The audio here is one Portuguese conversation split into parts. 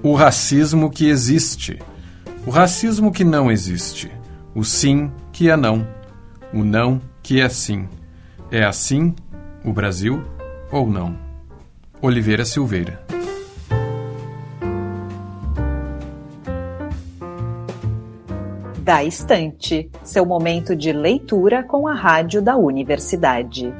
O racismo que existe. O racismo que não existe. O sim que é não. O não que é sim. É assim o Brasil ou não? Oliveira Silveira. Da Estante, seu momento de leitura com a rádio da universidade.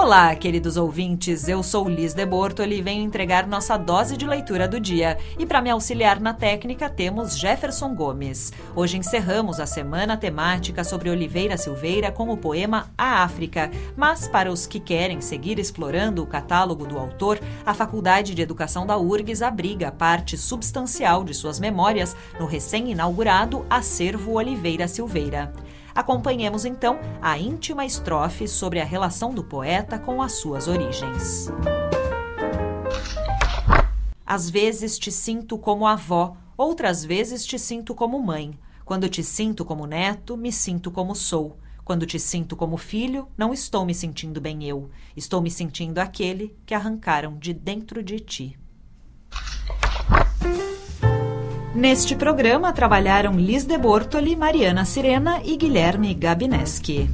Olá, queridos ouvintes. Eu sou Liz de Bortoli e venho entregar nossa dose de leitura do dia. E para me auxiliar na técnica temos Jefferson Gomes. Hoje encerramos a semana temática sobre Oliveira Silveira com o poema A África. Mas para os que querem seguir explorando o catálogo do autor, a Faculdade de Educação da URGS abriga parte substancial de suas memórias no recém-inaugurado Acervo Oliveira Silveira. Acompanhemos então a íntima estrofe sobre a relação do poeta com as suas origens. Às vezes te sinto como avó, outras vezes te sinto como mãe. Quando te sinto como neto, me sinto como sou. Quando te sinto como filho, não estou me sentindo bem eu. Estou me sentindo aquele que arrancaram de dentro de ti. Neste programa trabalharam Liz de Bortoli, Mariana Sirena e Guilherme Gabineski.